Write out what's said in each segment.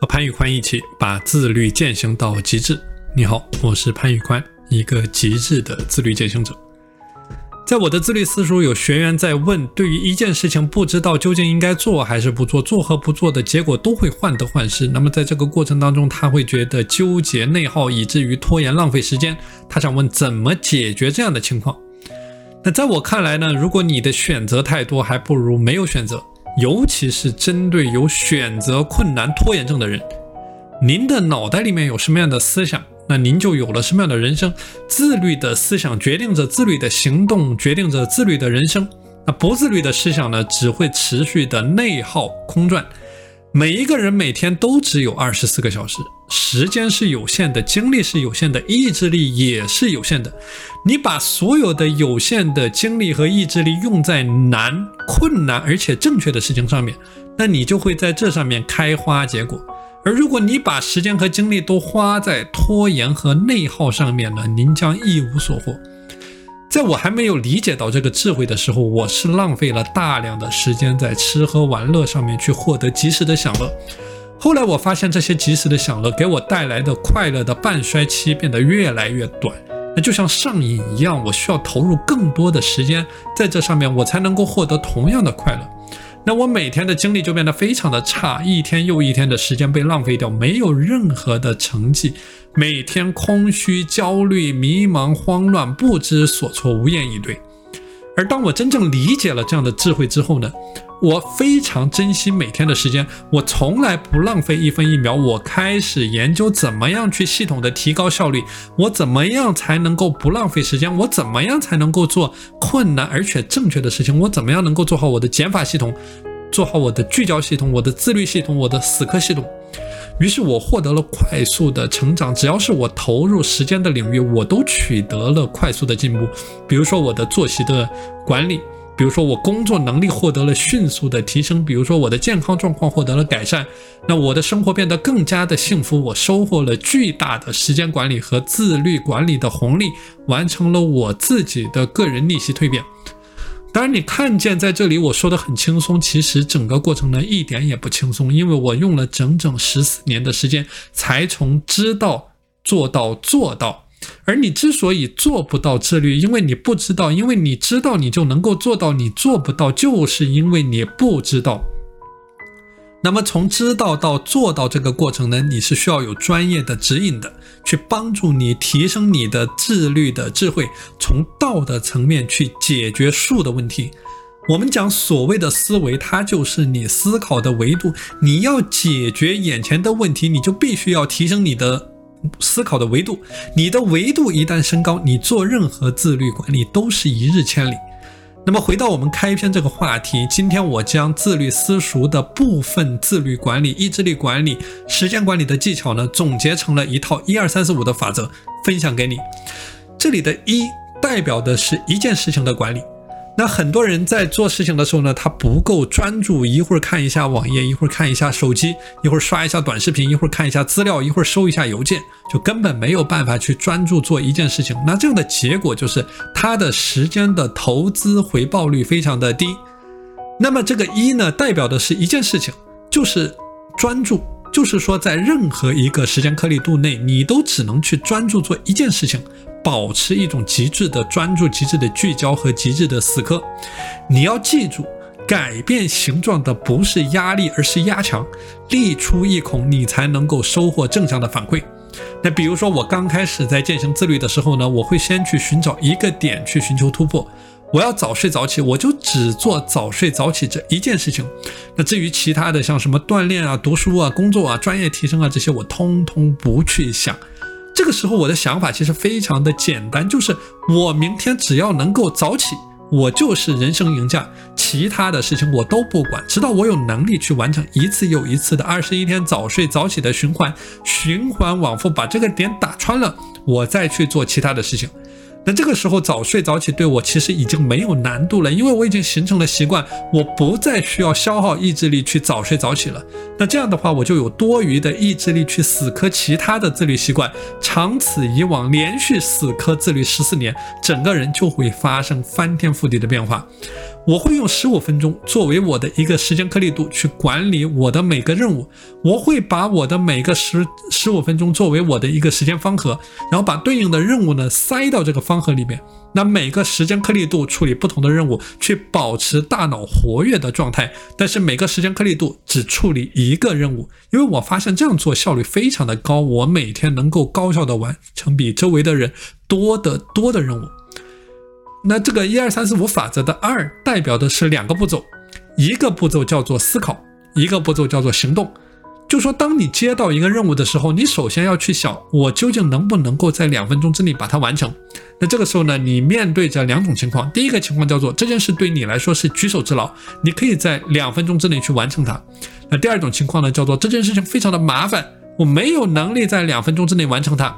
和潘玉宽一起把自律践行到极致。你好，我是潘玉宽，一个极致的自律践行者。在我的自律私塾，有学员在问：对于一件事情，不知道究竟应该做还是不做，做和不做的结果都会患得患失。那么在这个过程当中，他会觉得纠结内耗，以至于拖延浪费时间。他想问怎么解决这样的情况？那在我看来呢，如果你的选择太多，还不如没有选择。尤其是针对有选择困难拖延症的人，您的脑袋里面有什么样的思想，那您就有了什么样的人生。自律的思想决定着自律的行动，决定着自律的人生。那不自律的思想呢，只会持续的内耗空转。每一个人每天都只有二十四个小时，时间是有限的，精力是有限的，意志力也是有限的。你把所有的有限的精力和意志力用在难、困难而且正确的事情上面，那你就会在这上面开花结果。而如果你把时间和精力都花在拖延和内耗上面呢，您将一无所获。在我还没有理解到这个智慧的时候，我是浪费了大量的时间在吃喝玩乐上面去获得及时的享乐。后来我发现，这些及时的享乐给我带来的快乐的半衰期变得越来越短，那就像上瘾一样，我需要投入更多的时间在这上面，我才能够获得同样的快乐。那我每天的精力就变得非常的差，一天又一天的时间被浪费掉，没有任何的成绩，每天空虚、焦虑、迷茫、慌乱、不知所措、无言以对。而当我真正理解了这样的智慧之后呢，我非常珍惜每天的时间，我从来不浪费一分一秒。我开始研究怎么样去系统的提高效率，我怎么样才能够不浪费时间，我怎么样才能够做困难而且正确的事情，我怎么样能够做好我的减法系统，做好我的聚焦系统，我的自律系统，我的死磕系统。于是我获得了快速的成长，只要是我投入时间的领域，我都取得了快速的进步。比如说我的作息的管理，比如说我工作能力获得了迅速的提升，比如说我的健康状况获得了改善，那我的生活变得更加的幸福，我收获了巨大的时间管理和自律管理的红利，完成了我自己的个人逆袭蜕变。当然，你看见在这里我说的很轻松，其实整个过程呢一点也不轻松，因为我用了整整十四年的时间才从知道做到做到。而你之所以做不到自律，因为你不知道；因为你知道你就能够做到，你做不到，就是因为你不知道。那么从知道到做到这个过程呢，你是需要有专业的指引的，去帮助你提升你的自律的智慧，从道的层面去解决术的问题。我们讲所谓的思维，它就是你思考的维度。你要解决眼前的问题，你就必须要提升你的思考的维度。你的维度一旦升高，你做任何自律管理都是一日千里。那么回到我们开篇这个话题，今天我将自律私塾的部分自律管理、意志力管理、时间管理的技巧呢，总结成了一套一二三四五的法则，分享给你。这里的一代表的是一件事情的管理。那很多人在做事情的时候呢，他不够专注，一会儿看一下网页，一会儿看一下手机，一会儿刷一下短视频，一会儿看一下资料，一会儿收一下邮件，就根本没有办法去专注做一件事情。那这样的结果就是他的时间的投资回报率非常的低。那么这个一呢，代表的是一件事情，就是专注。就是说，在任何一个时间颗粒度内，你都只能去专注做一件事情，保持一种极致的专注、极致的聚焦和极致的死磕。你要记住，改变形状的不是压力，而是压强。力出一孔，你才能够收获正向的反馈。那比如说，我刚开始在践行自律的时候呢，我会先去寻找一个点去寻求突破。我要早睡早起，我就只做早睡早起这一件事情。那至于其他的，像什么锻炼啊、读书啊、工作啊、专业提升啊这些，我通通不去想。这个时候，我的想法其实非常的简单，就是我明天只要能够早起，我就是人生赢家。其他的事情我都不管，直到我有能力去完成一次又一次的二十一天早睡早起的循环，循环往复，把这个点打穿了，我再去做其他的事情。那这个时候早睡早起对我其实已经没有难度了，因为我已经形成了习惯，我不再需要消耗意志力去早睡早起了。那这样的话，我就有多余的意志力去死磕其他的自律习惯。长此以往，连续死磕自律十四年，整个人就会发生翻天覆地的变化。我会用十五分钟作为我的一个时间颗粒度去管理我的每个任务，我会把我的每个十十五分钟作为我的一个时间方盒，然后把对应的任务呢塞到这个方盒里面。那每个时间颗粒度处理不同的任务，去保持大脑活跃的状态。但是每个时间颗粒度只处理一个任务，因为我发现这样做效率非常的高，我每天能够高效的完成比周围的人多得多的任务。那这个一二三四五法则的二代表的是两个步骤，一个步骤叫做思考，一个步骤叫做行动。就说当你接到一个任务的时候，你首先要去想，我究竟能不能够在两分钟之内把它完成。那这个时候呢，你面对着两种情况，第一个情况叫做这件事对你来说是举手之劳，你可以在两分钟之内去完成它。那第二种情况呢，叫做这件事情非常的麻烦，我没有能力在两分钟之内完成它。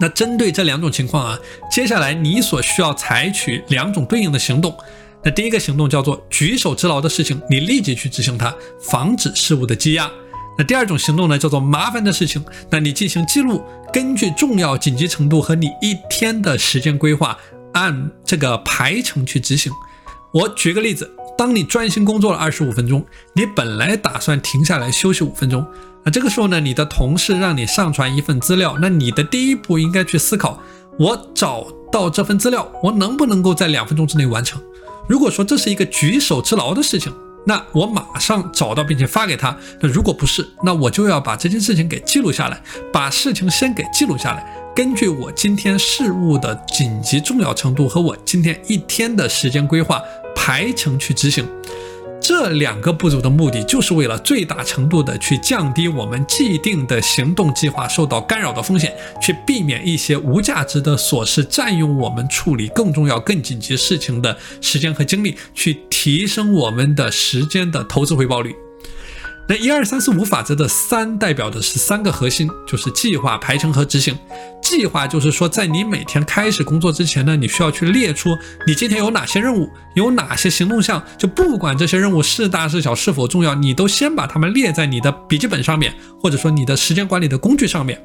那针对这两种情况啊，接下来你所需要采取两种对应的行动。那第一个行动叫做举手之劳的事情，你立即去执行它，防止事物的积压。那第二种行动呢，叫做麻烦的事情，那你进行记录，根据重要紧急程度和你一天的时间规划，按这个排程去执行。我举个例子，当你专心工作了二十五分钟，你本来打算停下来休息五分钟。那这个时候呢，你的同事让你上传一份资料，那你的第一步应该去思考：我找到这份资料，我能不能够在两分钟之内完成？如果说这是一个举手之劳的事情，那我马上找到并且发给他。那如果不是，那我就要把这件事情给记录下来，把事情先给记录下来，根据我今天事务的紧急重要程度和我今天一天的时间规划排程去执行。这两个步骤的目的，就是为了最大程度的去降低我们既定的行动计划受到干扰的风险，去避免一些无价值的琐事占用我们处理更重要、更紧急事情的时间和精力，去提升我们的时间的投资回报率。那一二三四五法则的三代表的是三个核心，就是计划、排程和执行。计划就是说，在你每天开始工作之前呢，你需要去列出你今天有哪些任务，有哪些行动项，就不管这些任务是大是小、是否重要，你都先把它们列在你的笔记本上面，或者说你的时间管理的工具上面。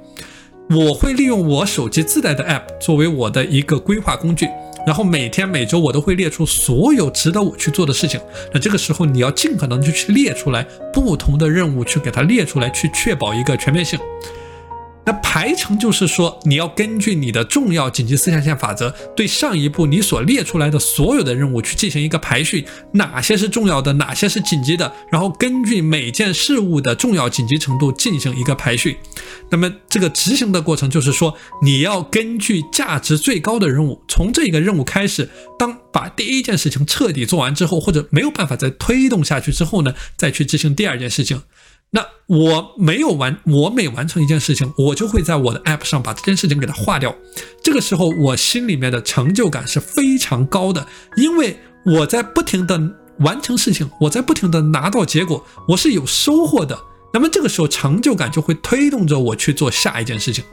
我会利用我手机自带的 App 作为我的一个规划工具。然后每天每周我都会列出所有值得我去做的事情。那这个时候你要尽可能就去列出来不同的任务，去给它列出来，去确保一个全面性。那排程就是说，你要根据你的重要紧急四象限法则，对上一步你所列出来的所有的任务去进行一个排序，哪些是重要的，哪些是紧急的，然后根据每件事物的重要紧急程度进行一个排序。那么这个执行的过程就是说，你要根据价值最高的任务，从这个任务开始，当把第一件事情彻底做完之后，或者没有办法再推动下去之后呢，再去执行第二件事情。那我没有完，我每完成一件事情，我就会在我的 app 上把这件事情给它划掉。这个时候，我心里面的成就感是非常高的，因为我在不停的完成事情，我在不停的拿到结果，我是有收获的。那么这个时候，成就感就会推动着我去做下一件事情。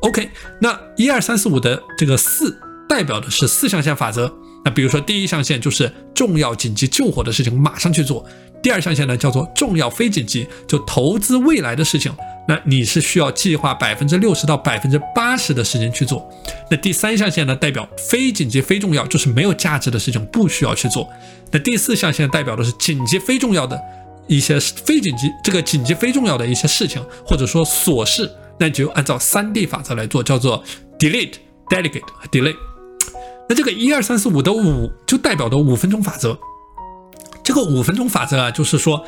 OK，那一二三四五的这个四代表的是四象限法则。那比如说第一象限就是重要紧急救火的事情，马上去做。第二象限呢，叫做重要非紧急，就投资未来的事情，那你是需要计划百分之六十到百分之八十的时间去做。那第三象限呢，代表非紧急非重要，就是没有价值的事情不需要去做。那第四象限代表的是紧急非重要的一些非紧急，这个紧急非重要的一些事情，或者说琐事，那就按照三 D 法则来做，叫做 delete、delegate 和 delay。那这个一二三四五的五就代表的五分钟法则。这个五分钟法则啊，就是说，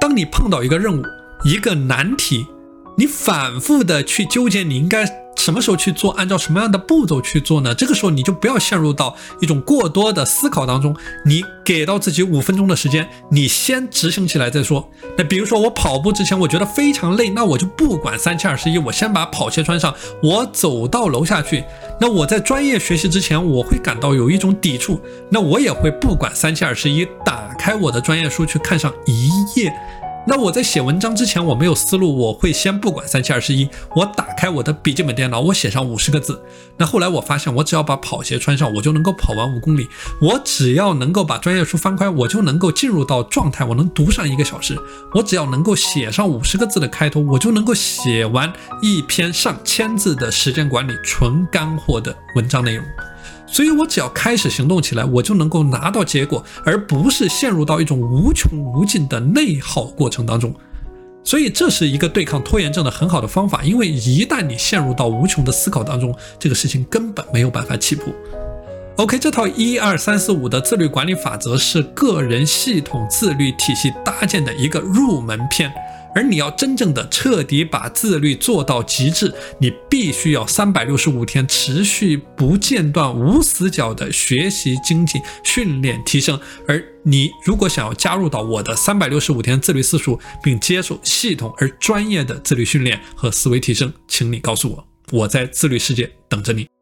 当你碰到一个任务、一个难题，你反复的去纠结，你应该什么时候去做，按照什么样的步骤去做呢？这个时候你就不要陷入到一种过多的思考当中，你给到自己五分钟的时间，你先执行起来再说。那比如说我跑步之前，我觉得非常累，那我就不管三七二十一，我先把跑鞋穿上，我走到楼下去。那我在专业学习之前，我会感到有一种抵触，那我也会不管三七二十一打。开我的专业书去看上一页，那我在写文章之前，我没有思路，我会先不管三七二十一，我打开我的笔记本电脑，我写上五十个字。那后来我发现，我只要把跑鞋穿上，我就能够跑完五公里。我只要能够把专业书翻开，我就能够进入到状态，我能读上一个小时。我只要能够写上五十个字的开头，我就能够写完一篇上千字的时间管理纯干货的文章内容。所以，我只要开始行动起来，我就能够拿到结果，而不是陷入到一种无穷无尽的内耗过程当中。所以，这是一个对抗拖延症的很好的方法。因为一旦你陷入到无穷的思考当中，这个事情根本没有办法起步。OK，这套一二三四五的自律管理法则是个人系统自律体系搭建的一个入门篇。而你要真正的彻底把自律做到极致，你必须要三百六十五天持续不间断、无死角的学习精进、训练提升。而你如果想要加入到我的三百六十五天自律私塾，并接受系统而专业的自律训练和思维提升，请你告诉我，我在自律世界等着你。